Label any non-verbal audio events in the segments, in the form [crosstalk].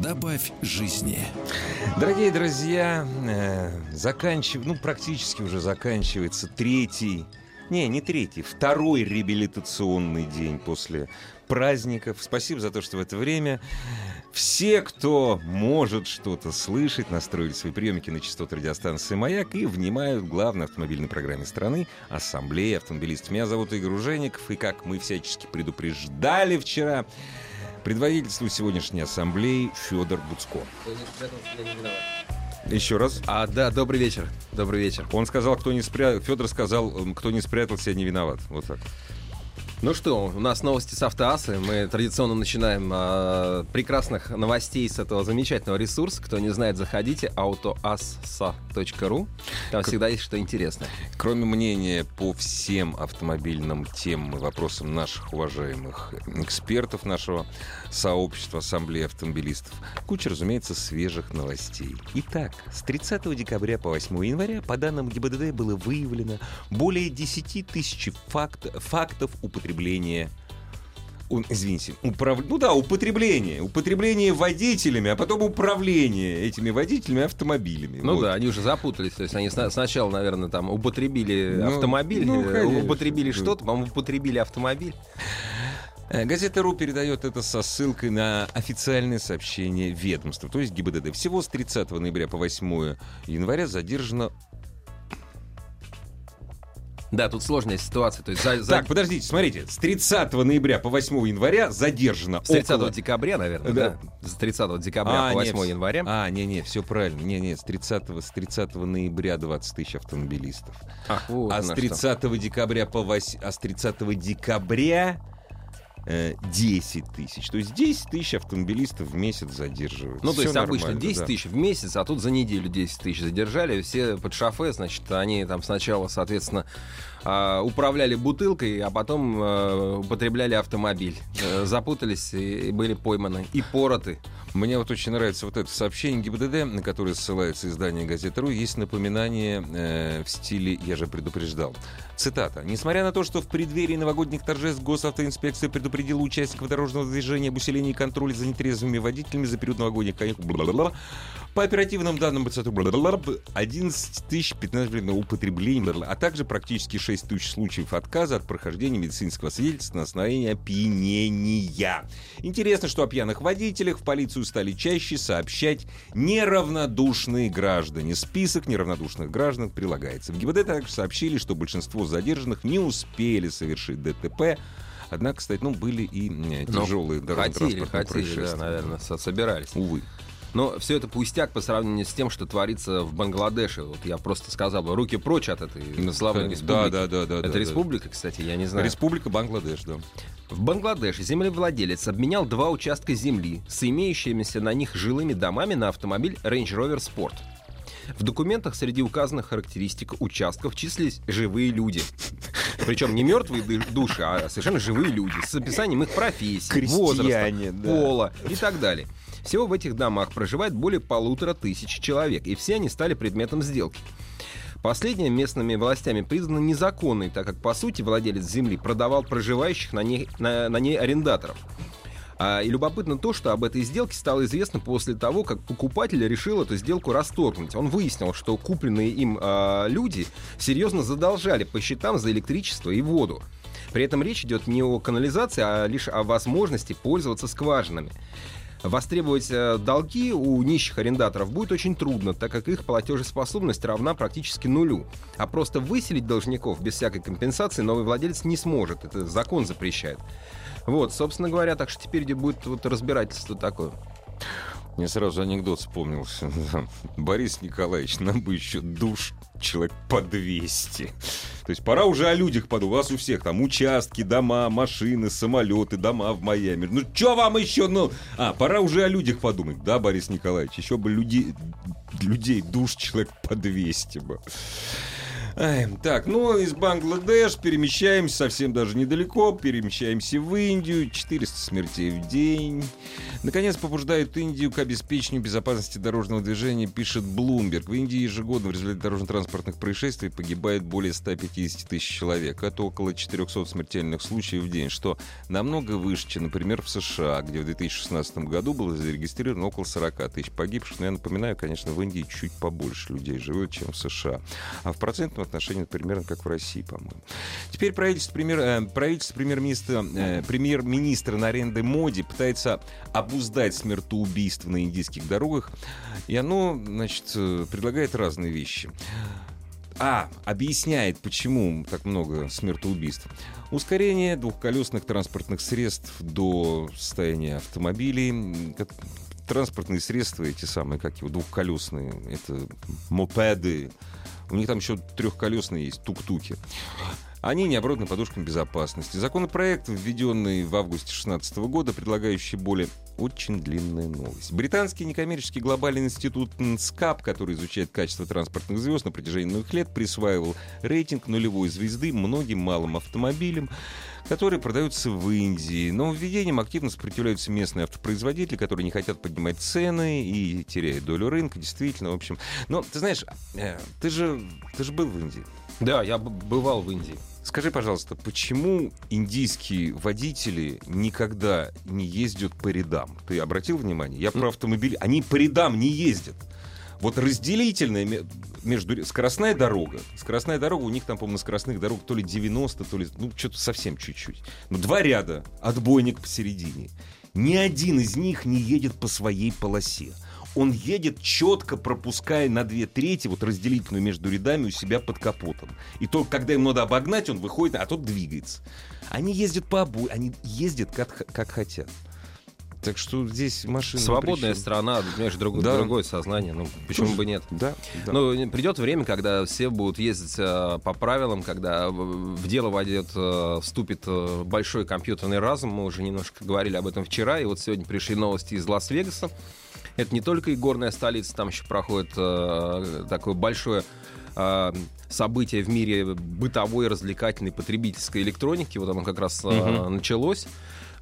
Добавь жизни. Дорогие друзья, э, заканчив... ну, практически уже заканчивается третий, не, не третий, второй реабилитационный день после праздников. Спасибо за то, что в это время все, кто может что-то слышать, настроили свои приемники на частоту радиостанции «Маяк» и внимают главной автомобильной программе страны «Ассамблея автомобилистов». Меня зовут Игорь Ужеников, и как мы всячески предупреждали вчера, предводительствует сегодняшней ассамблеи Федор Буцко. Еще раз. А, да, добрый вечер. Добрый вечер. Он сказал, кто не спрятал... Федор сказал, кто не спрятался, не виноват. Вот так. Ну что, у нас новости с Автоасы. Мы традиционно начинаем а, прекрасных новостей с этого замечательного ресурса. Кто не знает, заходите autoassa.ru. Там всегда есть что интересное. Кроме мнения по всем автомобильным темам и вопросам наших уважаемых экспертов нашего сообщества Ассамблеи автомобилистов, куча, разумеется, свежих новостей. Итак, с 30 декабря по 8 января по данным ГИБДД было выявлено более 10 тысяч факт, фактов употребления у- извините, управ... ну да, употребление. Употребление водителями, а потом управление этими водителями автомобилями. Ну Вот. да, они уже запутались. То есть они сна- сначала, наверное, там употребили Ну, автомобиль, ну, э, конечно. употребили что-то, по-моему, употребили автомобиль. Э, Газета «Ру» передает это со ссылкой на официальное сообщение ведомства, то есть ГИБДД. Всего с 30 ноября по 8 января задержано... Да, тут сложная ситуация. То есть за, за- Так, подождите, смотрите. С 30 ноября по 8 января задержано с 30 около... декабря, наверное, Да. да? С 30 декабря А, по нет, 8 января. А, не-не, все правильно. Не-не, с 30, с 30 ноября 20 тысяч автомобилистов. Ах, вот а с что. 30 декабря по 8... А с 30 декабря 10 тысяч. То есть 10 тысяч автомобилистов в месяц задерживают. Ну, то Всё есть обычно нормально, 10 да. тысяч в месяц, а тут за неделю 10 тысяч задержали. Все под шофе, значит, они там сначала, соответственно, а, управляли бутылкой, а потом э, употребляли автомобиль. Э, Запутались и были пойманы. И пороты. Мне вот очень нравится вот это сообщение ГИБДД, на которое ссылается издание «Газета.ру». Есть напоминание э, в стиле «Я же предупреждал». Цитата. «Несмотря на то, что в преддверии новогодних торжеств госавтоинспекция предупредила участников дорожного движения об усилении контроля за нетрезвыми водителями за период новогодних каникул, по оперативным данным БЦТ, бла-бла-бла, 11 тысяч 15 блин, употреблений, а также практически 6 тысяч случаев отказа от прохождения медицинского свидетельства на основании опьянения. Интересно, что о пьяных водителях в полицию стали чаще сообщать неравнодушные граждане. Список неравнодушных граждан прилагается. В ГИБДД также сообщили, что большинство задержанных не успели совершить ДТП. Однако, кстати, ну, были и Ну, тяжелые Хотели, дорожно-транспортные хотели, да, происшествия. наверное, со- собирались. Увы. Но все это пустяк по сравнению с тем, что творится в Бангладеше. Вот я просто сказал бы, руки прочь от этой славной Да, республики. да, да, да, Это да, да. республика, кстати, я не знаю. Республика Бангладеш, да. В Бангладеше землевладелец обменял два участка земли с имеющимися на них жилыми домами на автомобиль Range Rover Sport. В документах среди указанных характеристик участков числились живые люди. Причем не мертвые души, а совершенно живые люди с описанием их профессии, Крестьяне, возраста, да. пола и так далее. Всего в этих домах проживает более полутора тысяч человек, и все они стали предметом сделки. Последняя местными властями признана незаконной, так как, по сути, владелец земли продавал проживающих на ней, на, на ней арендаторов. А, и любопытно то, что об этой сделке стало известно после того, как покупатель решил эту сделку расторгнуть. Он выяснил, что купленные им а, люди серьезно задолжали по счетам за электричество и воду. При этом речь идет не о канализации, а лишь о возможности пользоваться скважинами. Востребовать э, долги у нищих арендаторов будет очень трудно, так как их платежеспособность равна практически нулю. А просто выселить должников без всякой компенсации новый владелец не сможет. Это закон запрещает. Вот, собственно говоря, так что теперь будет вот разбирательство такое. Мне сразу анекдот вспомнился. [laughs] Борис Николаевич, нам бы еще душ человек по 200. То есть пора уже о людях подумать. У вас у всех там участки, дома, машины, самолеты, дома в Майами. Ну что вам еще? Ну, а, пора уже о людях подумать. Да, Борис Николаевич, еще бы людей, людей душ человек по 200 бы. Ай, так, ну, из Бангладеш перемещаемся совсем даже недалеко, перемещаемся в Индию, 400 смертей в день. Наконец, побуждают Индию к обеспечению безопасности дорожного движения, пишет Bloomberg. В Индии ежегодно в результате дорожно-транспортных происшествий погибает более 150 тысяч человек. Это около 400 смертельных случаев в день, что намного выше, чем, например, в США, где в 2016 году было зарегистрировано около 40 тысяч погибших. Но я напоминаю, конечно, в Индии чуть побольше людей живет, чем в США. А в процентном отношении примерно как в России, по-моему. Теперь правительство, премьер, э, правительство премьер-министра, э, премьер-министра Наренды Моди пытается обуздать смертоубийство на индийских дорогах. И оно, значит, э, предлагает разные вещи. А, объясняет, почему так много смертоубийств. Ускорение двухколесных транспортных средств до состояния автомобилей. Транспортные средства, эти самые, как его, двухколесные, это мопеды, у них там еще трехколесные есть, тук-туки. Они не оборудованы подушками безопасности. Законопроект, введенный в августе 2016 года, предлагающий более очень длинная новость. Британский некоммерческий глобальный институт НСКАП, который изучает качество транспортных звезд на протяжении многих лет, присваивал рейтинг нулевой звезды многим малым автомобилям, которые продаются в Индии. Но введением активно сопротивляются местные автопроизводители, которые не хотят поднимать цены и теряют долю рынка, действительно, в общем. Но ты знаешь, э, ты же, ты же был в Индии. Да, я бывал в Индии. Скажи, пожалуйста, почему индийские водители никогда не ездят по рядам? Ты обратил внимание? Я про автомобили. Они по рядам не ездят. Вот разделительная между... Скоростная дорога. Скоростная дорога, у них там, по-моему, на скоростных дорогах то ли 90, то ли... Ну, что-то совсем чуть-чуть. Ну, два ряда, отбойник посередине. Ни один из них не едет по своей полосе он едет четко пропуская на две трети вот разделительную между рядами у себя под капотом. И только когда им надо обогнать, он выходит, а тот двигается. Они ездят по обои, они ездят как, как хотят. Так что здесь машина. Свободная страна, понимаешь, друг, да. другое сознание. Ну, почему Слушай, бы нет? Да, да. Ну, придет время, когда все будут ездить э, по правилам, когда в дело войдет, э, вступит э, большой компьютерный разум. Мы уже немножко говорили об этом вчера. И вот сегодня пришли новости из Лас-Вегаса. Это не только и горная столица, там еще проходит э, такое большое э, событие в мире бытовой, развлекательной, потребительской электроники. Вот оно как раз э, угу. началось.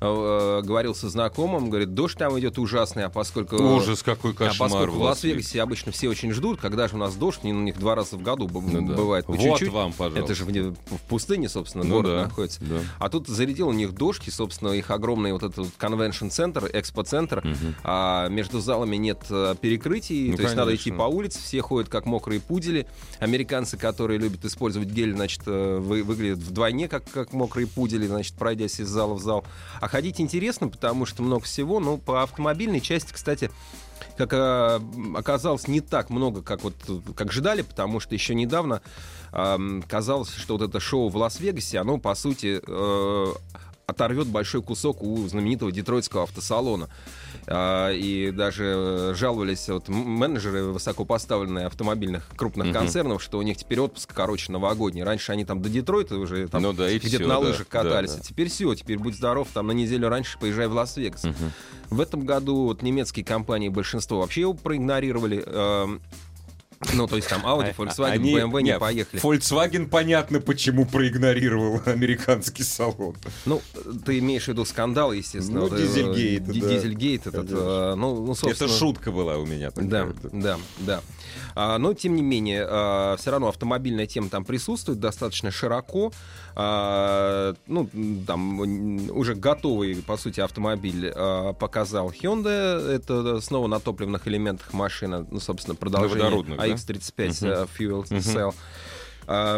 Э, говорил со знакомым, говорит, дождь там идет ужасный, а поскольку... Ужас, какой кошмар. А поскольку в Лас-Вегасе обычно все очень ждут, когда же у нас дождь, не у них два раза в году ну, бывает по вот чуть-чуть. вам, пожалуйста. Это же в, в пустыне, собственно, ну, город да, находится. Да. А тут зарядил у них дождь, и, собственно, их огромный вот этот конвеншн-центр, экспо-центр, угу. а между залами нет э, перекрытий, ну, то есть надо идти по улице, все ходят как мокрые пудели. Американцы, которые любят использовать гель, значит, э, вы, выглядят вдвойне как, как мокрые пудели, значит, пройдясь из зала в зал. А ходить интересно, потому что много всего. Но по автомобильной части, кстати, как э, оказалось, не так много, как вот как ждали, потому что еще недавно э, казалось, что вот это шоу в Лас-Вегасе, оно по сути э, оторвет большой кусок у знаменитого детройтского автосалона. А, и даже жаловались вот менеджеры высокопоставленные автомобильных крупных угу. концернов, что у них теперь отпуск короче новогодний. Раньше они там до Детройта уже там ну, да, где-то на лыжах да, катались. Да, да. А теперь все, теперь будь здоров, там на неделю раньше поезжай в Лас-Вегас. Угу. В этом году вот немецкие компании большинство вообще его проигнорировали. Ну, то есть там Audi, а, Volkswagen, Они... BMW не Нет, поехали. Volkswagen понятно, почему проигнорировал [laughs] американский салон. Ну, ты имеешь в виду скандал, естественно. Ну, это, Дизельгейт. Да. Дизельгейт этот. Э, Конечно. Ну, ну, собственно... Это шутка была у меня. Да, да, да. А, но, тем не менее, а, все равно автомобильная тема там присутствует достаточно широко. А, ну, там уже готовый, по сути, автомобиль а, показал Hyundai. Это э, снова на топливных элементах машина. Ну, собственно, продолжение. На водородных, X-35. Э, Fuel. Cell.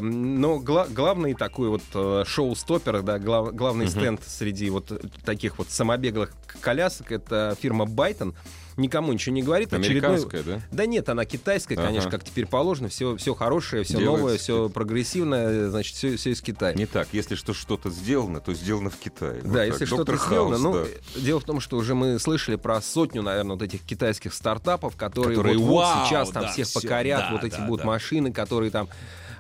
Но гла- главный такой вот э, шоу-стоппер, да, глав- главный uh-huh. стенд среди вот э, таких вот самобеглых колясок это фирма Байтон никому ничего не говорит. Очередной... Американская, да? Да нет, она китайская, Ага. конечно, как теперь положено. Все, все хорошее, все Делается новое, все прогрессивное, значит, все, все из Китая. Не так. Если что, что-то сделано, то сделано в Китае. Вот Да, так. если Доктор что-то сделано, Хаус, ну, да. дело в том, что уже мы слышали про сотню, наверное, вот этих китайских стартапов, которые, Которые, вот, вот вау, сейчас там да, всех всё, покорят, да, вот эти да, будут да. машины, которые там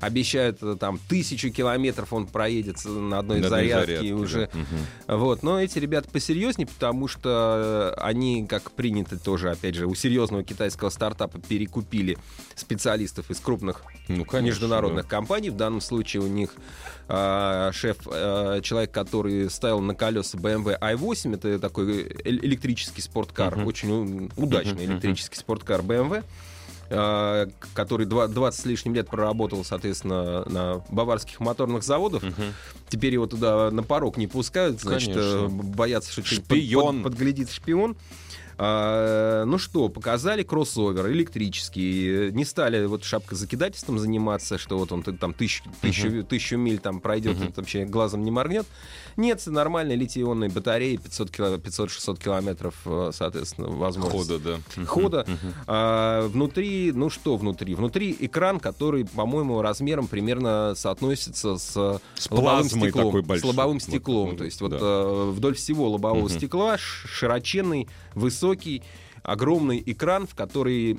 обещают э, там тысячу километров он проедет на одной На одной зарядке зарядке, и да. уже Мгм. вот, но эти ребята посерьезнее, потому что э, они, как принято тоже, опять же, у серьезного китайского стартапа перекупили специалистов из крупных Ну, конечно, международных компаний. В данном случае у них э, шеф, э, человек, который ставил на колеса BMW i8, это такой э- электрический спорткар, Мгм. очень удачный мгм. электрический спорткар BMW. Э, который два- 20 с лишним лет проработал, соответственно, на баварских моторных заводах. Мгм. Теперь его туда на порог не пускают, значит, Конечно. э, боятся, что Шпион. под- подглядит шпион. А, ну что, показали кроссовер электрический, не стали вот шапкозакидательством заниматься, что вот он там тысячу, тысячу, тысячу миль там пройдет, это вообще глазом не моргнет. Нет, нормальные литий-ионные батареи, 500 кило- 500-600 километров, э, соответственно, возможность Хода, да. Хода. Мгм. А, внутри, ну что внутри? Внутри экран, который, по-моему, размером примерно соотносится с, С лобовым стеклом. такой большой. С лобовым Вот, стеклом. ну, То есть вот да. э, вдоль всего лобового стекла широченный, высокий, огромный экран, в который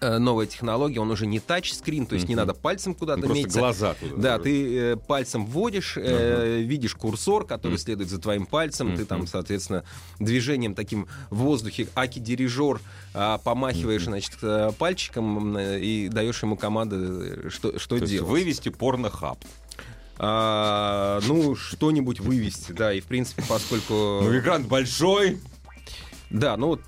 э, новая технология, он уже не тачскрин, то есть не надо пальцем Ну, куда-то Просто метиться. глаза туда. Да, ты э, пальцем вводишь, э, видишь курсор, который следует за твоим пальцем, ты там, соответственно, движением таким в воздухе, аки-дирижер, а, помахиваешь, значит, э, пальчиком э, и даешь ему команды, что, что То есть делать. вывести порнохаб. А, ну, что-нибудь вывести, да, и, в принципе, поскольку... Ну, экран большой. Да, ну вот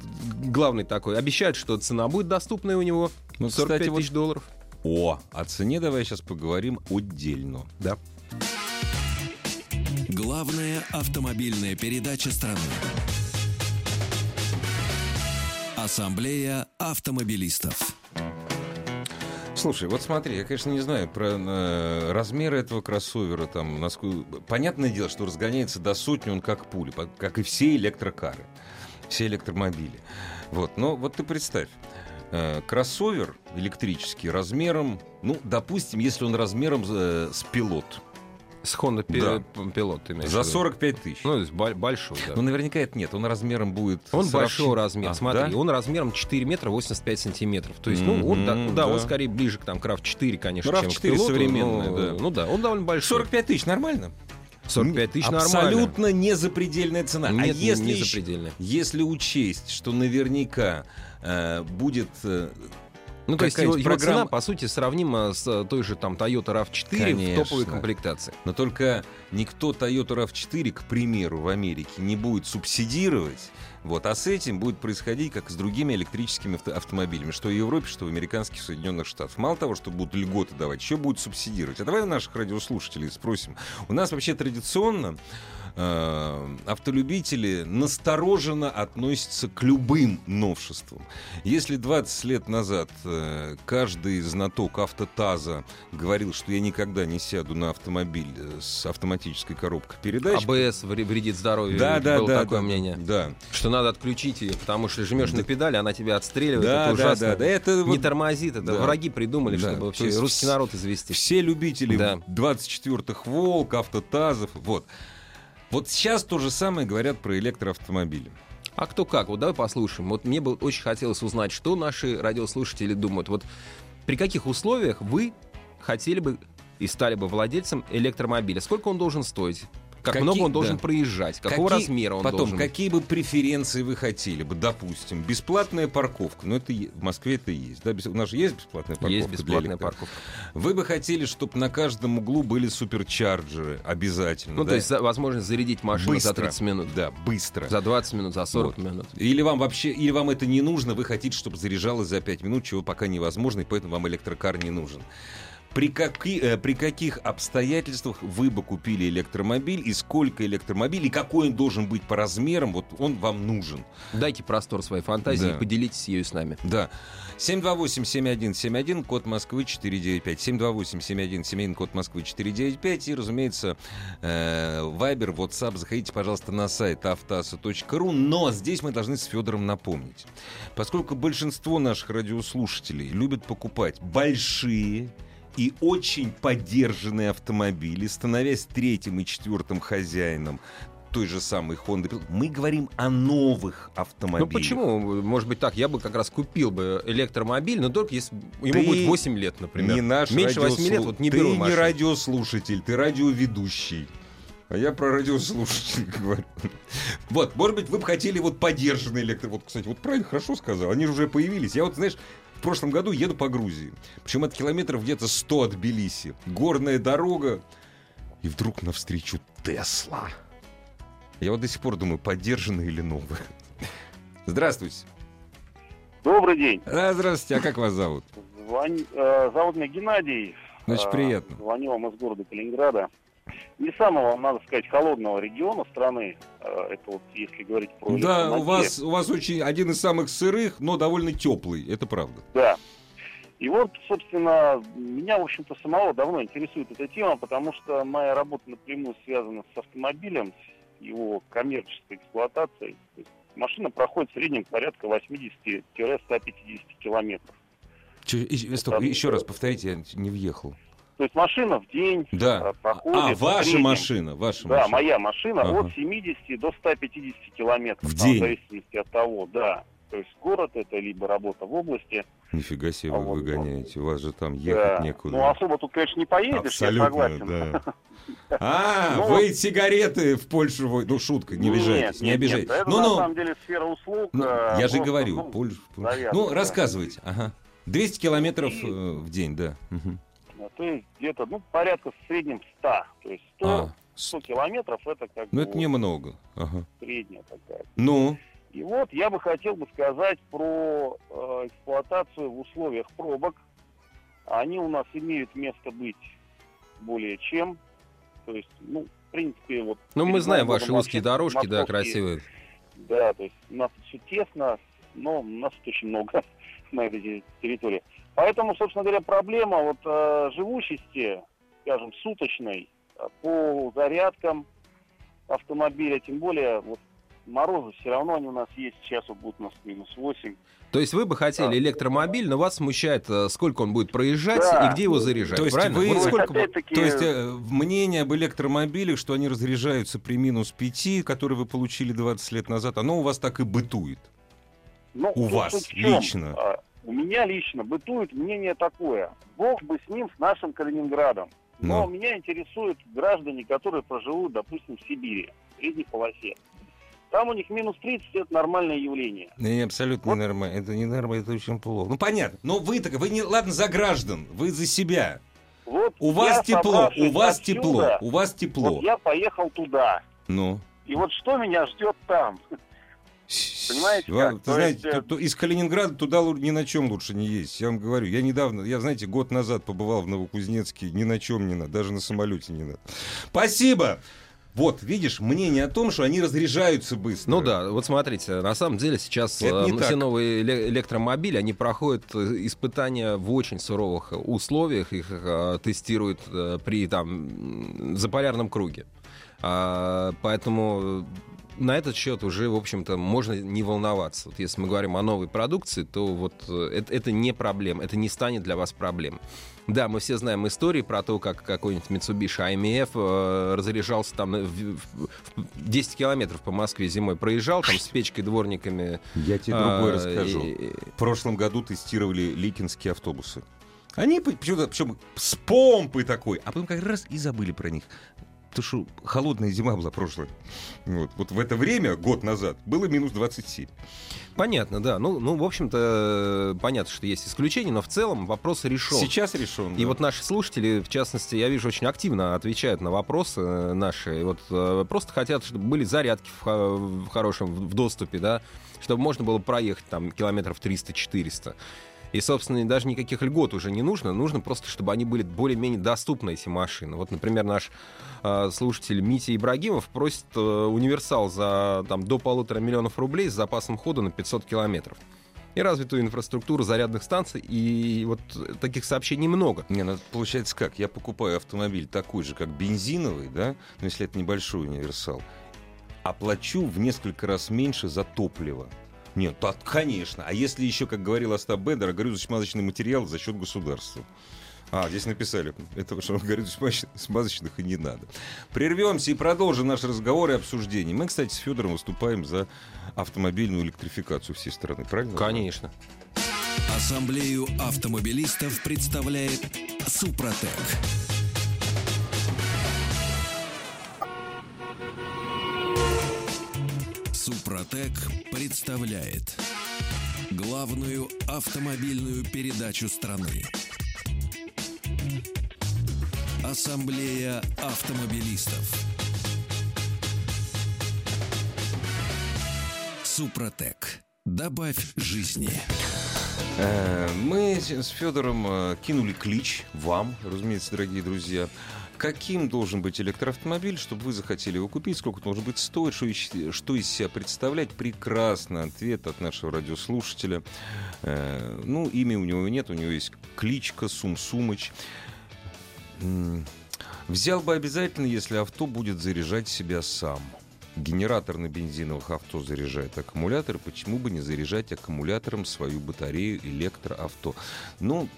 главный такой. Обещают, что цена будет доступная у него. Ну, 45 кстати, вот- тысяч долларов. О, о цене давай сейчас поговорим отдельно. Да. Главная автомобильная передача страны. Ассамблея автомобилистов. Слушай, вот смотри, я, конечно, не знаю про э, размеры этого кроссовера. Там, насколько... Понятное дело, что разгоняется до сотни он как пуля, по- как и все электрокары, все электромобили. Вот, но вот ты представь, э, кроссовер электрический размером, ну, допустим, если он размером э, с пилот, С Honda Да. Пилот, ты имеешь за виду? 45 тысяч. Ну, то есть большой, да. Ну, наверняка это нет, он размером будет... Он большого равщин- размера, А, смотри, да? он размером 4 метра 85 сантиметров. То есть, ну, он, да, Мгм, да, он да. скорее ближе к, там, к RAV4, конечно, Ну, чем к RAV4 пилоту. современный, но, да. Ну да, он довольно большой. 45 тысяч, нормально? 45 тысяч нормально. Абсолютно не запредельная цена. Нет, а если, не запредельная. если учесть, что наверняка э, будет... э, Ну, то есть его, какая-нибудь его цена, программа- по сути, сравнима с э, той же там Toyota RAV4 Конечно. в топовой комплектации. Но только никто Toyota RAV4, к примеру, в Америке не будет субсидировать. Вот, а с этим будет происходить, как с другими электрическими авто- автомобилями, что в Европе, что в американских Соединенных Штатах. Мало того, что будут льготы давать, еще будут субсидировать. А давай у наших радиослушателей спросим. У нас вообще традиционно э, автолюбители настороженно относятся к любым новшествам. Если 20 лет назад э, каждый знаток автотаза говорил, что я никогда не сяду на автомобиль э, с автоматической коробкой передач, АБС вре- вредит здоровью. да, да, было да, такое да, мнение. Да, Что надо отключить ее, потому что жмешь на педаль, она тебя отстреливает. да, это да, ужасно. да, да, это Не тормозит, это Да. враги придумали, Да, чтобы то вообще русский народ извести. все любители Да. 24-х волк, автотазов, вот. Вот сейчас то же самое говорят про электроавтомобили. А кто как? Вот давай послушаем. Вот мне бы очень хотелось узнать, что наши радиослушатели думают. Вот при каких условиях вы хотели бы и стали бы владельцем электромобиля? Сколько он должен стоить? Как Какие- много он должен да. проезжать? Какого Какие- размера он Потом, должен какие бы преференции вы хотели бы, допустим, бесплатная парковка, ну это в Москве это есть, да, у нас же есть бесплатная парковка Есть бесплатная парковка. Вы бы хотели, чтобы на каждом углу были суперчарджеры обязательно, Ну, да? то есть за- возможность зарядить машину за Быстро. 30 минут. да, быстро. За 20 минут, за 40 Вот. минут. Или вам вообще, или вам это не нужно, вы хотите, чтобы заряжалось за 5 минут, чего пока невозможно, и поэтому вам электрокар не нужен. При, каки, э, при каких обстоятельствах вы бы купили электромобиль и сколько электромобилей, и какой он должен быть по размерам, вот он вам нужен. Дайте простор своей фантазии Да. и поделитесь ею с нами. Да. 728-7171, код Москвы 495. 728-7171, код Москвы 495. И, разумеется, э, Вайбер, WhatsApp. Заходите, пожалуйста, на сайт автаса.ру. Но здесь мы должны с Федором напомнить. Поскольку большинство наших радиослушателей любят покупать большие и очень поддержанные автомобили, становясь третьим и четвертым хозяином той же самой Honda. Мы говорим о новых Ну автомобилях. почему? Может быть так, я бы как раз купил бы электромобиль, но только если ему Ты будет 8 лет, например. Не наш Меньше 8 лет радиослу- вот не ты беру не машину. радиослушатель, ты радиоведущий. А я про радиослушателей [laughs] говорю. Вот, может быть, вы бы хотели вот поддержанный электро... Вот, кстати, вот правильно, хорошо сказал. Они же уже появились. Я вот, знаешь, прошлом году еду по Грузии. Причем от километров где-то 100 от Тбилиси. Горная дорога. И вдруг навстречу Тесла. Я вот до сих пор думаю, поддержанный или новый. Здравствуйте. Добрый день. А, здравствуйте, а как вас зовут? Звон- э, Зовут меня Геннадий. Значит, Э, приятно. Звоню вам из города Калининграда. Не самого, надо сказать, холодного региона страны. Э, Это вот если говорить про Да, у вас, у вас очень один из самых сырых, но довольно теплый, это правда. Да. И вот, собственно, меня, в общем-то, самого давно интересует эта тема, потому что моя работа напрямую связана с автомобилем, с его коммерческой эксплуатацией. То есть машина проходит в среднем порядка 80-150 километров. Че- и- стоп, еще раз повторите, я не въехал. То есть машина в день Да. э, проходит... А, ваша среднем- машина, ваша Да, машина. моя машина Ага. от 70 до 150 километров. В там, день? В зависимости от того, да. То есть город это либо работа в области. Нифига себе А вы вот- выгоняете, у вас же там ехать да. некуда. Ну, особо тут, конечно, не поедешь, я согласен. да. [laughs] А, Ну, вы сигареты в Польшу... Ну, шутка, не Нет, обижайтесь, не нет, обижайтесь. нет, Это Ну, на ну, самом деле сфера услуг. ну, э, я же говорю, ну, Польша... Ну, да. рассказывайте, ага. 200 километров И- э, в день, да. Мгм. То есть где-то, ну, порядка в среднем 100. То есть 100, А, 100 километров это как ну бы это вот немного. Ага. средняя такая. Ну, И вот я бы хотел бы сказать про э, эксплуатацию в условиях пробок. Они у нас имеют место быть более чем. То есть, ну, в принципе, вот... Ну, мы знаем ваши узкие дорожки, да, красивые. Да, то есть у нас все тесно, но у нас тут очень много [laughs] на этой территории. Поэтому, собственно говоря, проблема вот э, живучести, скажем, суточной э, по зарядкам автомобиля, тем более вот морозы все равно они у нас есть, сейчас вот будут у нас минус 8. То есть вы бы хотели Да. электромобиль, но вас смущает, э, сколько он будет проезжать Да. и где его заряжать, То есть правильно? вы- Вот Ну, сколько То есть э, мнение об электромобилях, что они разряжаются при минус 5, который вы получили 20 лет назад, оно у вас так и бытует. ну, у вас лично? У меня лично бытует мнение такое. Бог бы с ним, с нашим Калининградом. Но Ну. меня интересуют граждане, которые проживут, допустим, в Сибири, в средней полосе. Там у них минус 30 это нормальное явление. Не, абсолютно Вот. ненормально. Это не нормально, это очень плохо. Ну понятно. Но вы так, вы не, ладно, за граждан, вы за себя. Вот У вас тепло, у вас отсюда, тепло, у вас тепло. Вот я поехал туда. Ну. И вот что меня ждет там? Понимаете Ва- как? Ты То знаете, есть, э, то- то из Калининграда туда ни на чем лучше не есть. Я вам говорю, я недавно, я, знаете, год назад побывал в Новокузнецке, ни на чем не надо, даже на самолете не надо. Спасибо! Вот, видишь, мнение о том, что они разряжаются быстро. Ну да, вот смотрите, на самом деле сейчас э, так. все новые эле- электромобили, они проходят э, испытания в очень суровых условиях, их э, тестируют э, при там заполярном круге. А, поэтому на этот счет уже, в общем-то, можно не волноваться. Вот если мы говорим о новой продукции, то вот э, это, это не проблема, это не станет для вас проблемой. Да, мы все знаем истории про то, как какой-нибудь Mitsubishi IMF э, разряжался там на- в, в- в 10 километров по Москве зимой проезжал, там с печкой, дворниками. Я тебе другое а, расскажу. и- В прошлом году тестировали ликинские автобусы. Они по- почему-то причем с помпой такой, а потом как раз и забыли про них. Потому что холодная зима была прошлая. Вот, вот в это время, год назад, было минус 27. Понятно, да. Ну, ну, в общем-то, э, понятно, что есть исключения, но в целом вопрос решен. Сейчас решен. И да. вот наши слушатели, в частности, я вижу, очень активно отвечают на вопросы э, наши. И вот э, просто хотят, чтобы были зарядки в, в хорошем в доступе, да, чтобы можно было проехать там километров 300-400. И, собственно, даже никаких льгот уже не нужно. Нужно просто, чтобы они были более-менее доступны, эти машины. Вот, например, наш э, слушатель Митя Ибрагимов просит э, универсал за там, до полутора миллионов рублей с запасом хода на 500 километров и развитую инфраструктуру зарядных станций. И вот таких сообщений много. Не, ну получается как? Я покупаю автомобиль такой же, как бензиновый, да, но если это небольшой универсал, оплачу в несколько раз меньше за топливо. Нет, так, конечно. А если еще, как говорил Остап Бендер, горюче-смазочный материал за счет государства? А, здесь написали, этого что говорит, смазочных и не надо. Прервемся и продолжим наш разговор и обсуждение. Мы, кстати, с Федором выступаем за автомобильную электрификацию всей страны, правильно? Конечно. Ассамблею автомобилистов представляет Супротек. Супротек представляет главную автомобильную передачу страны. Ассамблея автомобилистов. Супротек. Добавь жизни. Э, Мы с Федором э, кинули клич вам, разумеется, дорогие друзья. Каким должен быть электроавтомобиль, чтобы вы захотели его купить? Сколько он должен быть стоить? Что что из себя представлять? Прекрасный ответ от нашего радиослушателя. Э, ну, имя у него нет, у него есть кличка Сум-Сумыч. Взял бы обязательно, если авто будет заряжать себя сам. Генератор на бензиновых авто заряжает аккумулятор. Почему бы не заряжать аккумулятором свою батарею электроавто? Ну,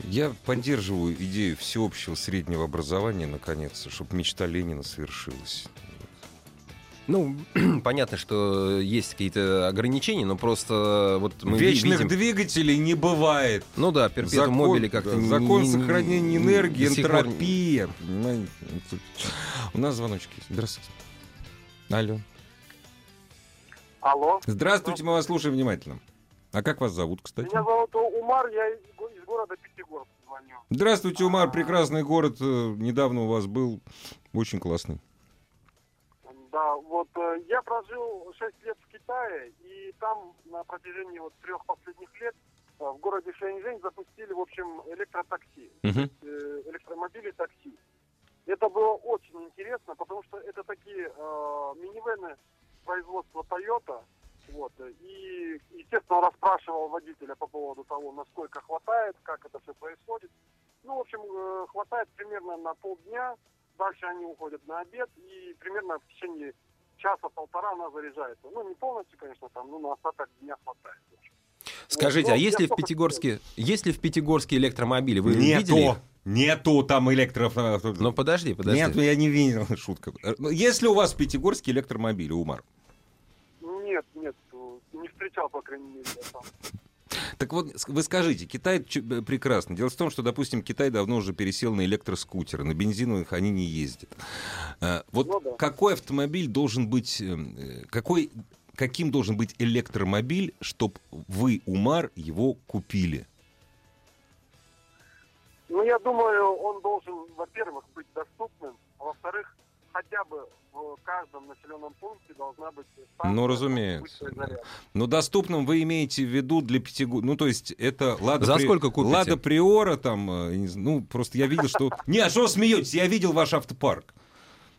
я поддерживаю идею всеобщего среднего образования, наконец, чтобы мечта Ленина свершилась. Ну, [clears throat] понятно, что есть какие-то ограничения, но просто вот мы Вечных видим... двигателей не бывает. Ну да, перпетум мобили как-то... да, не- закон не- не- сохранения энергии, пор- энтропия. У нас звоночки есть. Здравствуйте. Алло. Алло. Здравствуйте, мы вас слушаем внимательно. А как вас зовут, кстати? Меня зовут Умар, я города Пятигорск звоню. Здравствуйте, Умар. Прекрасный город. э, Недавно у вас был. Очень классный. Да, вот э, я прожил 6 лет в Китае, и там на протяжении вот трех последних лет э, в городе Шэньчжэнь запустили, в общем, электротакси, э, электромобили такси. Это было очень интересно, потому что это такие э, минивены производства Toyota. Вот, и, естественно, расспрашивал водителя по поводу того, насколько хватает, как это все происходит. Ну, в общем, э, хватает примерно на полдня, дальше они уходят на обед, и примерно в течение часа-полтора она заряжается. Ну, не полностью, конечно, там, ну, на остаток дня хватает. Скажите, Вот, а ну, есть я ли в Пятигорске, есть ли в Пятигорске электромобили? Вы видели? Нету там электроавто. Ну подожди, подожди. Нет, я не видел. [laughs] Шутка. Э, Есть ли у вас в Пятигорске электромобили, Умар? Не встречал, по крайней мере, я там. Так вот, вы скажите, Китай э, прекрасно. Дело в том, что, допустим, Китай давно уже пересел на электроскутеры, на бензиновых они не ездят. Э, Вот Ну да. какой автомобиль должен быть, э, какой, каким должен быть электромобиль, чтобы вы, Умар, его купили? Ну, я думаю, он должен, во-первых, быть доступным, а во-вторых, хотя бы в каждом населенном пункте должна быть станция Ну, разумеется. Но доступным вы имеете в виду для Пятигорска. Ну, то есть это Лада, За сколько купите? Лада Приора там, э, ну, просто я видел, что... [laughs] Не, а что вы смеетесь? Я видел ваш автопарк.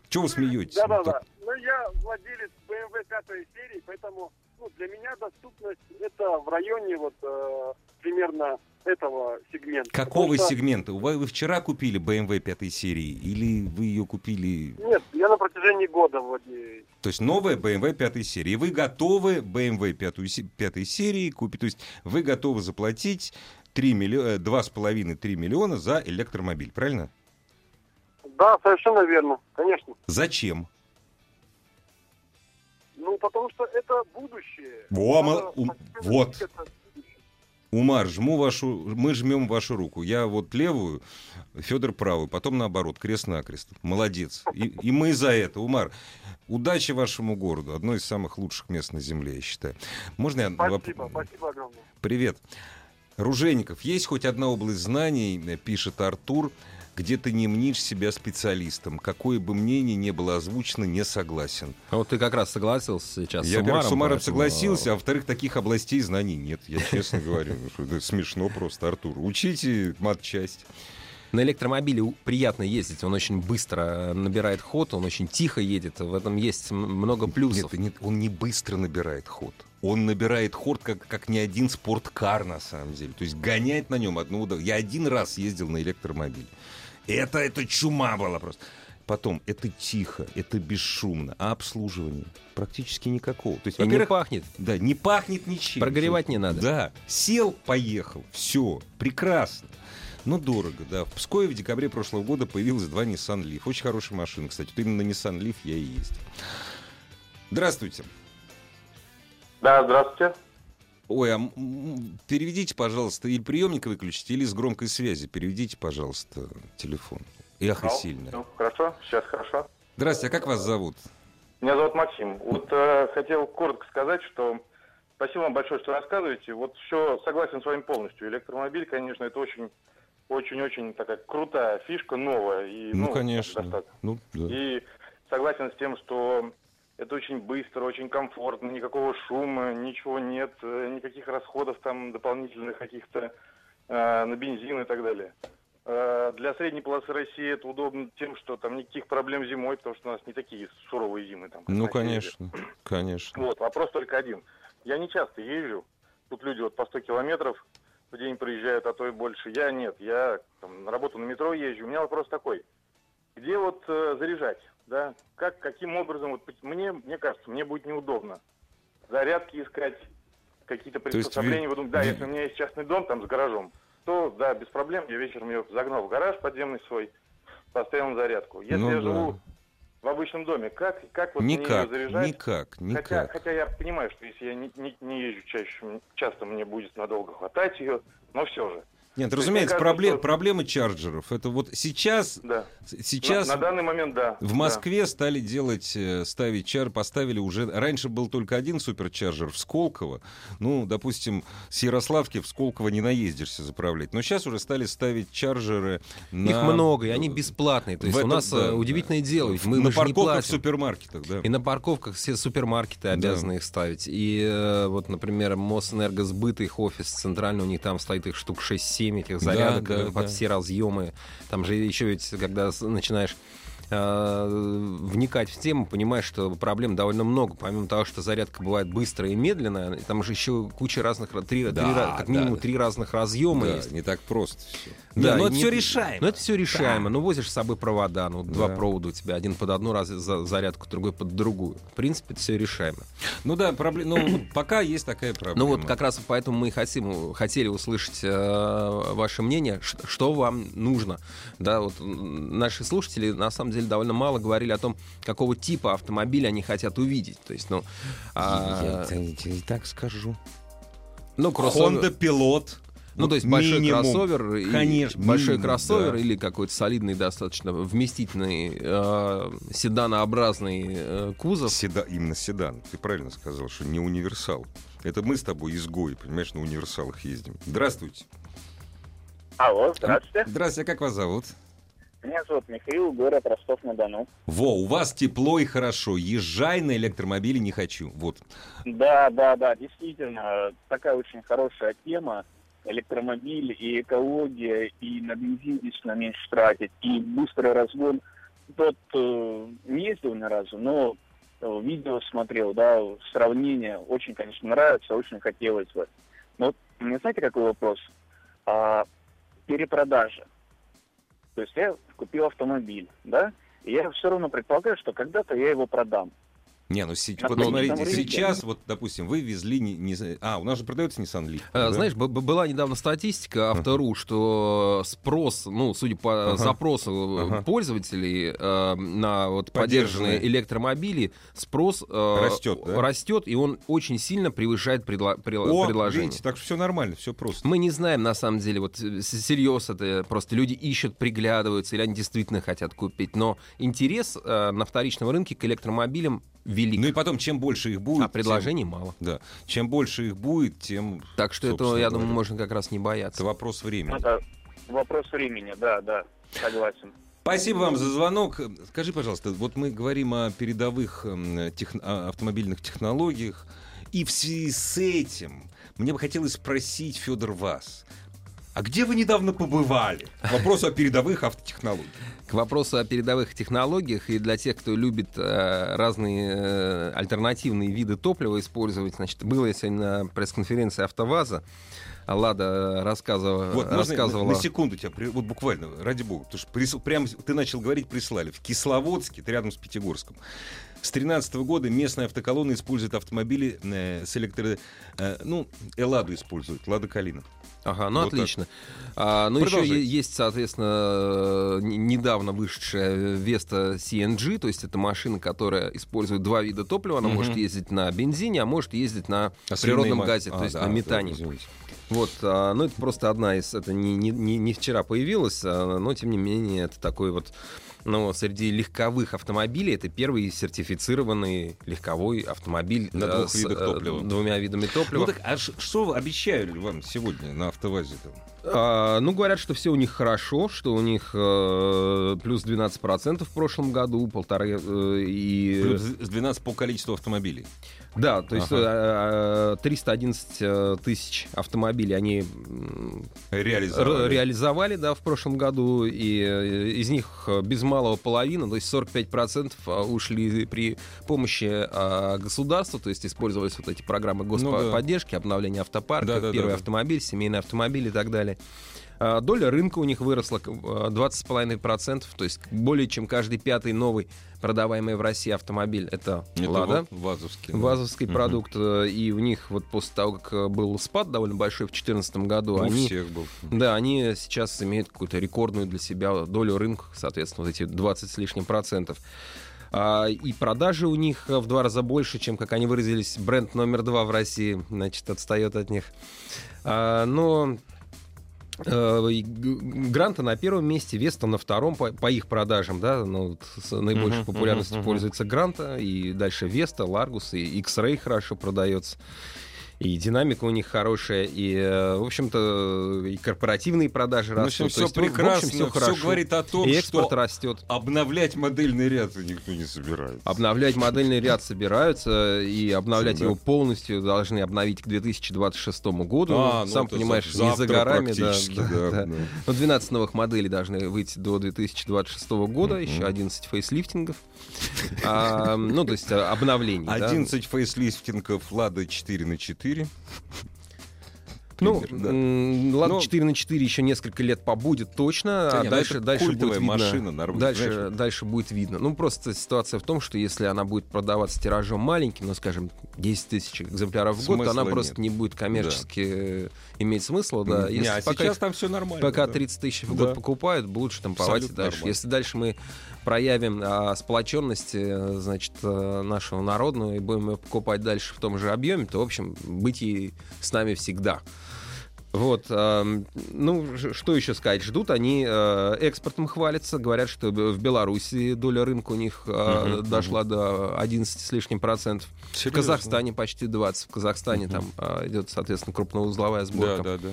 Чего вы смеетесь? Ну, Да-да-да. так- Ну, я владелец BMW пятой серии, поэтому ну, для меня доступность это в районе вот э, примерно этого сегмента. Какого что- сегмента? Вы, вы вчера купили BMW пятой серии или вы ее купили... Нет, я на протяжении года владею. То есть новая BMW пятой серии. Вы готовы BMW пятой серии купить? То есть вы готовы заплатить 3 миллиона, 2,5-3 миллиона за электромобиль, правильно? Да, совершенно верно, конечно. Зачем? Ну, потому что это будущее. Во, ум- постепенно вот. Умар, жму вашу, мы жмем вашу руку. Я вот левую, Федор правую, потом наоборот, крест-накрест. Молодец. И, и мы за это, Умар. Удачи вашему городу. Одно из самых лучших мест на Земле, я считаю. Можно я... воп- Спасибо, спасибо огромное. Привет. Ружейников, есть хоть одна область знаний, пишет Артур, где ты не мнишь себя специалистом. Какое бы мнение не было озвучено, не согласен. А вот ты как раз согласился сейчас Я, с во-первых, с Умаром поэтому- согласился, а во-вторых, таких областей знаний нет. Я честно говорю. Ну, это Смешно просто, Артур. Учите матчасть. На электромобиле приятно ездить, он очень быстро э, набирает ход, он очень тихо едет, в этом есть много плюсов. Нет, нет, он не быстро набирает ход. Он набирает ход, как, как ни один спорткар, на самом деле. То есть гонять на нем одно удовольствие. Я один раз ездил на электромобиле. Это, это чума была просто. Потом, это тихо, это бесшумно. А обслуживание? Практически никакого. То есть, И не пахнет. да, не пахнет ничем. Прогревать не надо. Да. Сел, поехал. Все. Прекрасно. Но дорого, да. В Пскове в декабре прошлого года появилось два Nissan Leaf. Очень хорошая машина, кстати. Вот именно на Nissan Leaf я и ездил. Здравствуйте. Да, здравствуйте. Ой, а переведите, пожалуйста, или приемник выключите, или с громкой связи. Переведите, пожалуйста, телефон. Эхо сильное. Ну, хорошо, сейчас хорошо. Здравствуйте, а как вас зовут? Меня зовут Максим. Вот э, хотел коротко сказать, что спасибо вам большое, что рассказываете. Вот все согласен с вами полностью. Электромобиль, конечно, это очень, очень-очень такая крутая фишка, новая. И, Ну, конечно. достаточно. Ну, да. И согласен с тем, что это очень быстро, очень комфортно, никакого шума, ничего нет, э, никаких расходов там дополнительных каких-то э, на бензин и так далее. Э, Для средней полосы России это удобно тем, что там никаких проблем зимой, потому что у нас не такие суровые зимы. Там, Ну, на севере. конечно, конечно. Вот, вопрос только один. Я не часто езжу. Тут люди вот по 100 километров в день проезжают, а то и больше. Я нет, я там, на работу на метро езжу. У меня вопрос такой. Где вот э, заряжать? Да? Как, каким образом? Вот, мне, мне кажется, мне будет неудобно. Зарядки искать, какие-то приспособления. вы- да, если у меня есть частный дом там с гаражом, то да, без проблем. Я вечером ее загнал в гараж подземный свой, поставил на зарядку. Если Ну я да. живу в обычном доме, как, как вот мне Никак, ее заряжать? никак, Хотя, никак. хотя я понимаю, что если я не, не- не езжу чаще, часто мне будет надолго хватать ее, но все же. Нет, То разумеется, кажется, проблем, что- проблемы чарджеров. Это вот сейчас, Да. сейчас на, на данный момент, да. в Москве стали делать, э, ставить чар, поставили уже... Раньше был только один суперчарджер в Сколково. Ну, допустим, с Ярославки в Сколково не наездишься заправлять. Но сейчас уже стали ставить чарджеры на... Их много, и они бесплатные. То В есть у этом, нас да, э, удивительное да. дело, ведь мы, на мы же не парковках в супермаркетах, да. И на парковках все супермаркеты Да. обязаны их ставить. И э, вот, например, Мосэнергосбыт, их офис центральный, у них там стоит их штук 6-7 этих Да, зарядок да, э, под да. все разъемы. Там же еще ведь, когда начинаешь вникать в тему, понимаешь, что проблем довольно много. Помимо того, что зарядка бывает быстрая и медленная, там же еще куча разных, ра- три, Да, три как да, минимум да. три разных разъема Да, есть. не так просто все. Да, но и это не- все решаемо. Ну, это все решаемо. Ну, возишь с собой провода, ну, два Да. провода у тебя. Один под одну раз за- зарядку, другой под другую. В принципе, это все решаемо. Ну да, проблем, ну, вот пока есть такая проблема. Ну вот как раз поэтому мы и хотим, хотели услышать э, ваше мнение, что вам нужно. Да, вот наши слушатели на самом деле довольно мало говорили о том, какого типа автомобиля они хотят увидеть. То есть, ну, а, Я, я тебе так скажу. ну кроссовер- Honda Pilot. Ну, Вот то есть большой минимум. кроссовер, и- Конечно, большой минимум, кроссовер да. или какой-то солидный, достаточно вместительный э, седанообразный э, кузов. Седа- именно седан. Ты правильно сказал, что не универсал. Это мы с тобой изгои, понимаешь, на универсалах ездим. Здравствуйте. Алло, здравствуйте. Здравствуйте, а как вас зовут? Меня зовут Михаил, город Ростов-на-Дону. Во, у вас тепло и хорошо. Езжай на электромобиле не хочу. Вот. Да, да, да, действительно, такая очень хорошая тема. Электромобиль и экология, и на бензин действительно меньше тратить, и быстрый разгон. Тот э, не ездил ни разу, но э, видео смотрел, да, сравнение. Очень, конечно, нравится, очень хотелось бы. Но вот, мне знаете, какой вопрос? А, перепродажа. То есть я купил автомобиль, да, и я все равно предполагаю, что когда-то я его продам. Не, ну На вот смотрите, сейчас, вот, допустим, вы везли... Не, не- А, у нас же продается Nissan Leaf. Э, да? Знаешь, б- б- была недавно статистика Автору, что спрос, ну, судя по Ага. запросу Ага. пользователей э, на вот Поддержанные. поддержанные электромобили, спрос э, Растет, да? растет, и он очень сильно превышает предло- предла- О, предложение. видите, так что все нормально, все просто. Мы не знаем, на самом деле, вот э, с- серьез это просто люди ищут, приглядываются, или они действительно хотят купить. Но интерес э, на вторичном рынке к электромобилям велик. Ну и потом, чем больше их будет... а предложений мало. тем- да. Чем больше их будет, тем... Так что это, я думаю, можно как раз не бояться. Это вопрос времени. Это вопрос времени, да, да, согласен. Спасибо вам за звонок. Скажи, пожалуйста, вот мы говорим о передовых м, тех- о автомобильных технологиях, и в связи с этим мне бы хотелось спросить, Федор, вас, а где вы недавно побывали? К вопросу о передовых автотехнологиях. К вопросу о передовых технологиях и для тех, кто любит э, разные э, альтернативные виды топлива использовать, значит, было я сегодня на пресс-конференции АвтоВАЗа. Лада рассказывала, Вот, можно рассказывала... на, на секунду тебя, при- вот буквально, ради бога, потому что прис- прямо с- ты начал говорить, прислали. В Кисловодске, это рядом с Пятигорском, с 2013 года местная автоколонна использует автомобили э, с электро... э, ну, Эладу используют, Лада Калина. Ага, ну Вот так. отлично. А, ну еще Продолжай. есть, соответственно, э, недавно вышедшая Vesta CNG, то есть это машина, которая использует два вида топлива. Она Мгм. может ездить на бензине, а может ездить на А природном свиные газе, ма- то а, есть да, на метане. да. Вот, а, ну это просто одна из, это не, не, не, не вчера появилась, а, но тем не менее это такой вот, ну, среди легковых автомобилей это первый сертифицированный легковой автомобиль На э, двух с, видах э, топлива. двумя видами топлива. Ну так, а что обещали вам сегодня на автовазе? А, ну, говорят, что все у них хорошо, что у них э, плюс 12% в прошлом году, полторы э, и... Плюс с 12 по количеству автомобилей. Да, то есть Ага. э, э, 311 э, тысяч автомобилей они Реализовали. реализовали, да, в прошлом году, и из них без малого половина, то есть 45% а, ушли при помощи государства, то есть использовались вот эти программы Ну да. господдержки, обновление автопарка, Да-да-да-да. первый автомобиль, семейный автомобиль и так далее. А, Доля рынка у них выросла к, а, 20,5%, то есть более чем каждый пятый новый продаваемый в России автомобиль это, Это Лада. ва- Вазовский. да. Вазовский Мгм. продукт, э, и у них вот после того, как э, был спад довольно большой в 2014 году, У они, всех был. да, они сейчас имеют какую-то рекордную для себя долю рынка, соответственно, вот эти 20 с лишним процентов. А, и продажи у них э, в два раза больше, чем, как они выразились, бренд номер два в России, значит, отстает от них. Но Гранта на первом месте, Веста на втором по, по их продажам, да, ну, вот с наибольшей Мгм, популярностью мгм. пользуется Гранта, и дальше Веста, Ларгус, и X-Ray хорошо продается. И динамика у них хорошая, и, э, в общем-то, и корпоративные продажи В растут. общем, То все есть, в общем, прекрасно, всё все хорошо. говорит о том, и экспорт что растет. обновлять модельный ряд никто не собирается. Обновлять модельный ряд собираются, и обновлять его полностью должны обновить к 2026 году. А, ну Сам понимаешь, не за горами. Да, практически, да, да, да. да. Но 12 новых моделей должны выйти до 2026 года, еще 11 фейслифтингов. А, ну, то есть а, обновлений. да. 11 фейслифтингов Лада 4 на 4. [laughs] Ну, Пример, да. м, ладно, Но- 4 на 4 еще несколько лет побудет точно, Да а не, ну дальше, дальше будет видно. машина, нормально, дальше, знаешь. дальше будет видно. Ну, просто ситуация в том, что если она будет продаваться тиражом маленьким, ну, скажем, 10 тысяч экземпляров в год, то она Смысла просто нет. не будет коммерчески э, иметь смысла. Да. Не, Если а пока сейчас там все нормально. Пока да. 30 тысяч в Да. год покупают, будут штамповать и Абсолютно дальше. нормально. Если дальше мы проявим а, сплоченность, э, значит, э, нашего народную и будем ее покупать дальше в том же объеме, то, в общем, быть и с нами всегда. Вот, ам, ну, что еще сказать? Ждут они э, экспортом хвалятся, говорят, что в Беларуси доля рынка у них э, Мгм, дошла до 11 с лишним процентов. В Серьезно? Казахстане почти 20. В Казахстане Мгм. там а, идет, соответственно, крупноузловая сборка. Да, да, да.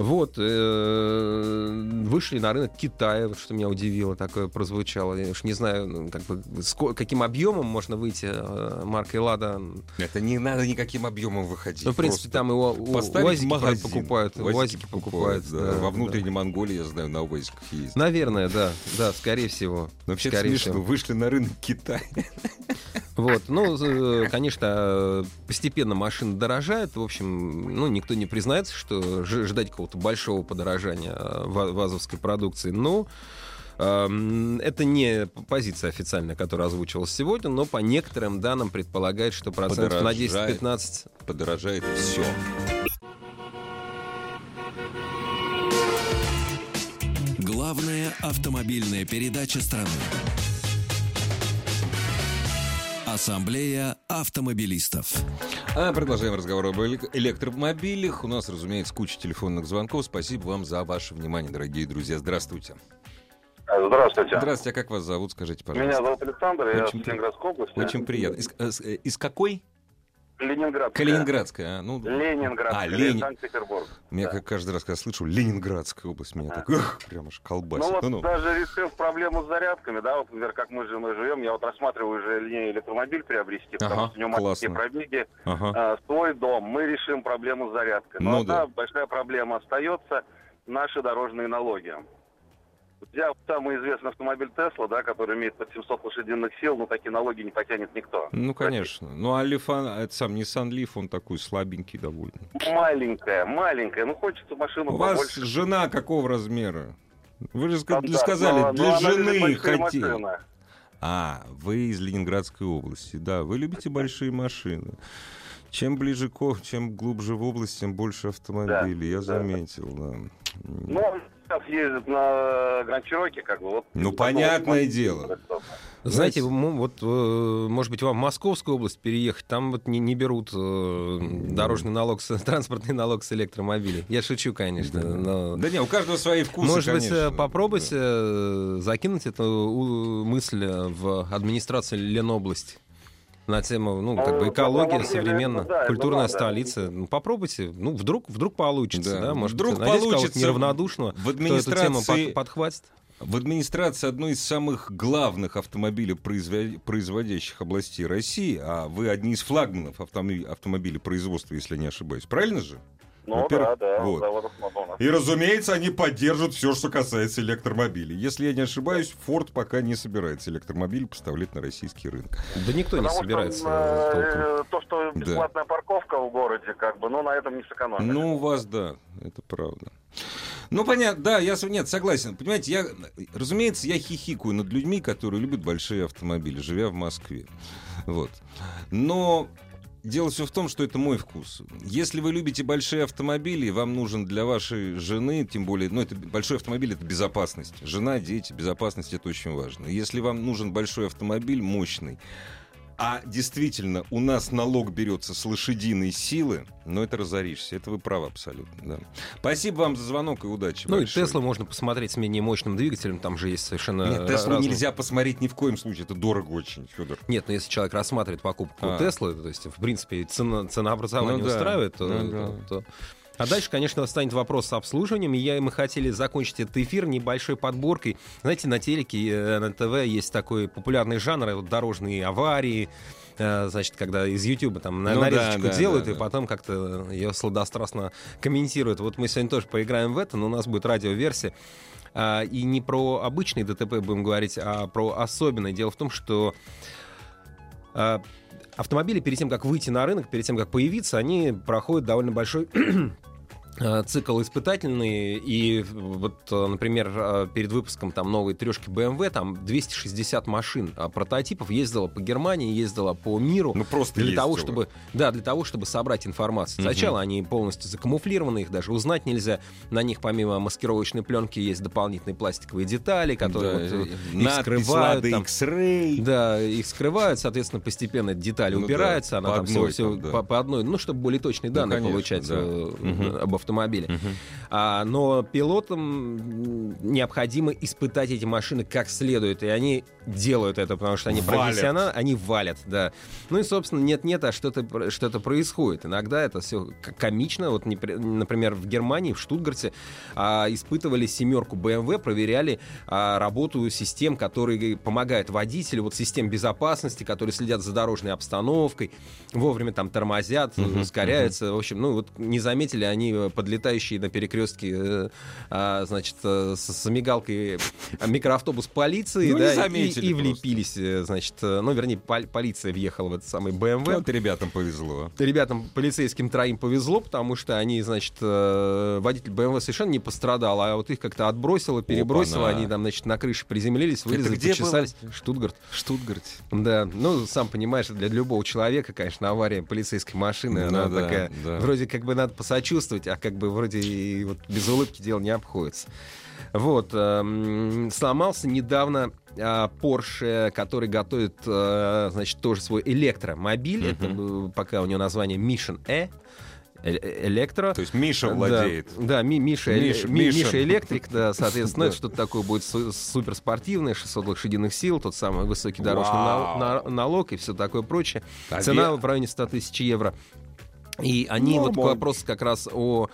Вот, э, вышли на рынок Китая, вот что меня удивило, такое прозвучало. Я уж не знаю, ну, как бы, каким объемом можно выйти э, маркой Лада. Это не надо никаким объемом выходить. Ну, в принципе, Просто там его УАЗики магазин. покупают. УАЗики покупают. да. да, Во да. внутренней Монголии, я знаю, на УАЗиках ездят. Наверное, да, да, скорее всего. Но вообще скорее смешно. всего. Вышли на рынок Китая. Вот, ну, конечно, э, постепенно машины дорожают. В общем, ну, никто не признается, что ждать какого-то большого подорожания э, ва- вазовской продукции. Но эм, это не позиция официальная, которая озвучивалась сегодня, но по некоторым данным предполагает, что процентов на Подорожает. 10-15 Подорожает все. Главная автомобильная передача страны. Ассамблея автомобилистов. А продолжаем разговор об элек- электромобилях. У нас, разумеется, куча телефонных звонков. Спасибо вам за ваше внимание, дорогие друзья. Здравствуйте. Здравствуйте. Здравствуйте, а как вас зовут, скажите, Меня пожалуйста. зовут Александр, я Очень из Ленинградской области. Очень приятно. Из, э, э, из какой? Ленинград. Калининградская. а? Ну, Ленинград. А, Ленин- Санкт-Петербург. меня да. как каждый раз, когда слышу Ленинградская область, меня так, эх, прям аж Ну колбасит. вот Ну-ну. даже решив проблему с зарядками, да, вот, например, как мы же мы живем, я вот рассматриваю уже линейный электромобиль приобрести, потому Ага, что у него маленькие классно. пробеги, Ага. а, свой дом, мы решим проблему с зарядкой. Но Ну одна да. большая проблема остается наши дорожные налоги. Взяв самый известный автомобиль Тесла, да, который имеет под 700 лошадиных сил, ну такие налоги не потянет никто. Ну, конечно. Ну, а Leaf, это сам Nissan Leaf, он такой слабенький довольно. Маленькая, маленькая, ну хочется машину У вас жена какого размера? Вы же Стандарт, сказали, но- для но жены хотели. А, вы из Ленинградской области. Да, вы любите [laughs] большие машины. Чем ближе к, чем глубже в область, тем больше автомобилей. Я да. заметил, да. Ну, ездит на Гранд Чироке, как бы. Вот, Ну, понятное вот дело. Знаете, вот, может быть, вам в Московскую область переехать, там вот не, не берут э, дорожный налог, с, [laughs] транспортный налог с электромобилей. Я шучу, конечно. но- Да не, у каждого свои вкусы, Может быть, конечно. э, попробуйте э, закинуть эту мысль в администрацию Ленобласти на тему, ну, как бы Ну, экология современно, это да, это культурная надо. столица. Ну, попробуйте. Ну, вдруг, вдруг получится, Да. да? Может Вдруг быть, получится. неравнодушного, В кто эту тему администрации- под- подхватит. В администрации одной из самых главных автомобилепроизводящих областей России, а вы одни из флагманов автомо- автомобилепроизводства, если не ошибаюсь. Правильно же? Ну, да, да, вот. заводов. И, разумеется, они поддержат все, что касается электромобилей. Если я не ошибаюсь, Ford пока не собирается электромобиль поставлять на российский рынок. Да никто не Потому что, собирается э, толком. э, то, что Да. бесплатная парковка в городе, как бы, ну, на этом не сэкономишь. Ну, у вас, да, это правда. Ну, понятно, да, я нет, согласен. Понимаете, я, разумеется, я хихикаю над людьми, которые любят большие автомобили, живя в Москве. Вот. Но дело все в том, что это мой вкус. Если вы любите большие автомобили, вам нужен для вашей жены, тем более, ну, это большой автомобиль, это безопасность. Жена, дети, безопасность, это очень важно. Если вам нужен большой автомобиль, мощный, а действительно, у нас налог берется с лошадиной силы, но это разоришься. Это вы правы абсолютно. Да. Спасибо вам за звонок и удачи. Ну и большое. Теслу можно посмотреть с менее мощным двигателем, там же есть совершенно Нет, Теслу разные- нельзя посмотреть ни в коем случае. Это дорого очень, Федор. Нет, но если человек рассматривает покупку А. Теслы, то есть, в принципе, цена, ценообразование Ну да, устраивает, то, ну да. то- А дальше, конечно, станет вопрос с обслуживанием. И я, и мы хотели закончить этот эфир небольшой подборкой. Знаете, на телеке, э, на ТВ есть такой популярный жанр, вот дорожные аварии, э, значит, когда из Ютуба там Ну нарезочку да, делают, да, и да. потом как-то ее сладострастно комментируют. Вот мы сегодня тоже поиграем в это, но у нас будет радиоверсия. А, и не про обычный ДТП будем говорить, а про особенное. Дело в том, что а, автомобили перед тем, как выйти на рынок, перед тем, как появиться, они проходят довольно большой цикл испытательный, и вот, э, например, э, перед выпуском там новой трешки BMW там 260 машин а прототипов ездила по Германии, ездила по миру. Ну, просто для того, ездила. чтобы, да, для того, чтобы собрать информацию. Сначала они полностью закамуфлированы, их даже узнать нельзя. На них помимо маскировочной пленки есть дополнительные пластиковые детали, которые Да, вот, э, э, их скрывают. «Лада там. X-Ray». Да, их скрывают, соответственно, постепенно эта деталь Ну да, убирается, она по там одной всего, там, да. по, по одной, ну, чтобы более точные Ну, данные конечно, получать да. э, об автомобиле. Мгм. А, но пилотам необходимо испытать эти машины как следует, и они делают это, потому что они Валят. профессионалы, они валят, да. Ну и, собственно, нет-нет, а что-то что-то происходит. Иногда это все комично. Вот, например, в Германии, в Штутгарте а, испытывали семерку BMW, проверяли а, работу систем, которые помогают водителю, вот систем безопасности, которые следят за дорожной обстановкой, вовремя там тормозят, Мгм, ускоряются. В общем, ну вот не заметили они подлетающие на перекрестке, э, а, значит, э, с, мигалкой э, микроавтобус полиции, Ну, да, и- и, влепились, э, значит, ну, вернее, пол- полиция въехала в этот самый BMW. Вот ребятам повезло. Ребятам, полицейским троим повезло, потому что они, значит, водитель BMW совершенно не пострадал, а вот их как-то отбросило, перебросило, Опа-на. они там, значит, на крыше приземлились, вылезли, где почесались. Штутгарт. Штутгарт. Да, ну, сам понимаешь, для любого человека, конечно, авария полицейской машины, Ну она да, такая, да. вроде как бы надо посочувствовать, а как бы вроде и вот без улыбки дело не обходится. Вот, эм, сломался недавно а, Porsche, который готовит, э, значит, тоже свой электромобиль. Мгм. Это э, пока у него название Mission E. э- э- электро. То есть Миша Да, владеет. Да, Ми- Миша, Миша- Ми- Миша. Миша электрик, да, [laughs] соответственно, Да. это что-то такое будет су- суперспортивное, 600 лошадиных сил, тот самый высокий дорожный нал- на- налог и все такое прочее. А Цена в районе 100 тысяч евро. И они вот Нормально. вопрос как раз о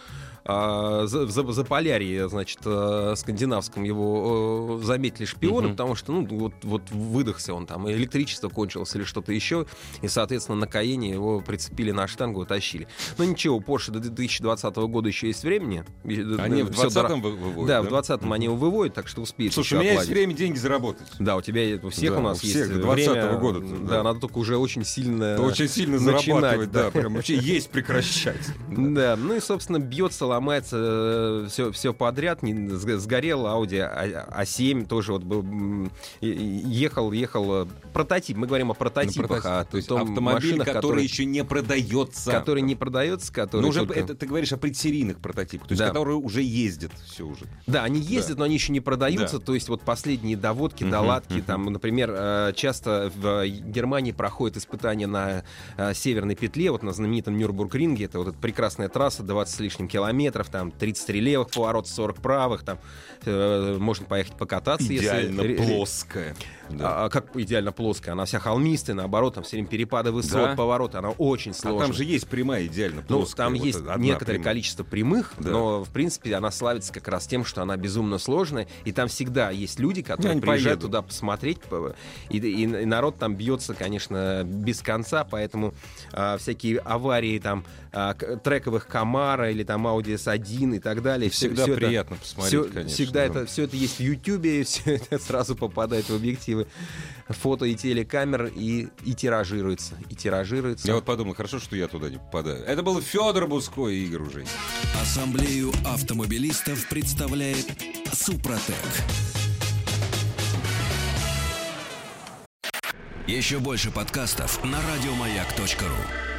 а, за, за, Заполярье, значит, э, скандинавском его э, заметили шпионы, Мгм. потому что, ну, вот, вот выдохся он там, электричество кончилось или что-то еще, и, соответственно, на Каене его прицепили на штангу, утащили. Но ничего, у Porsche до 2020 года еще есть времени. Э, Они в всё 20-м дора- вы- выводят, Да, да? в 20-м они его выводят, так что успеете Слушай, у меня есть отладить. время деньги заработать. Да, у тебя у всех Да, у нас у всех есть до 20-го время, года, Да, да. надо только уже очень сильно очень сильно начинать, зарабатывать, да, прям вообще есть прекращать. [laughs] Да, ну и, собственно, бьется, ломается все, все подряд. Не, сг- сгорел Audi А- А7, тоже вот был, ехал, ехал э, прототип. Мы говорим о прототипах, Прототип. о То есть том автомобиль, машинах, который которые, еще не продается. который не продается, который Ну, уже только- это ты говоришь о предсерийных прототипах, то есть Да. которые уже ездят все уже. Да, они ездят, но они еще не продаются. Да. То есть вот последние доводки, Мгм, доладки, мгм. там, например, э, часто в Германии проходят испытания на э, северной петле, вот на знаменитом Нюрбург-ринге. Это вот эта прекрасная трасса, 20 с лишним километров, там 33 левых поворот, 40 правых, там э, можно поехать покататься. Идеально если... плоская. Да. А, а как идеально плоская? Она вся холмистая, наоборот, там все время перепады высот, Да? повороты, она очень А сложная. там же есть прямая идеально Ну, плоская. там вот есть некоторое прямая. количество прямых, Да. но, в принципе, она славится как раз тем, что она безумно сложная, и там всегда есть люди, которые они приезжают туда посмотреть, по- и, и- и народ там бьется, конечно, без конца, поэтому а, всякие аварии там а, трековых Камара или там Audi S1 и так далее. Всегда всё это- приятно посмотреть, всё- конечно. Всегда да. это, все это есть в Ютьюбе, [laughs] все это сразу попадает в объективы фото и телекамер и, и тиражируется. И тиражируется. Я вот подумал, хорошо, что я туда не попадаю. Это был Федор Буско и Игорь Ужей. Ассамблею автомобилистов представляет Супротек. Еще больше подкастов на радиомаяк.ру.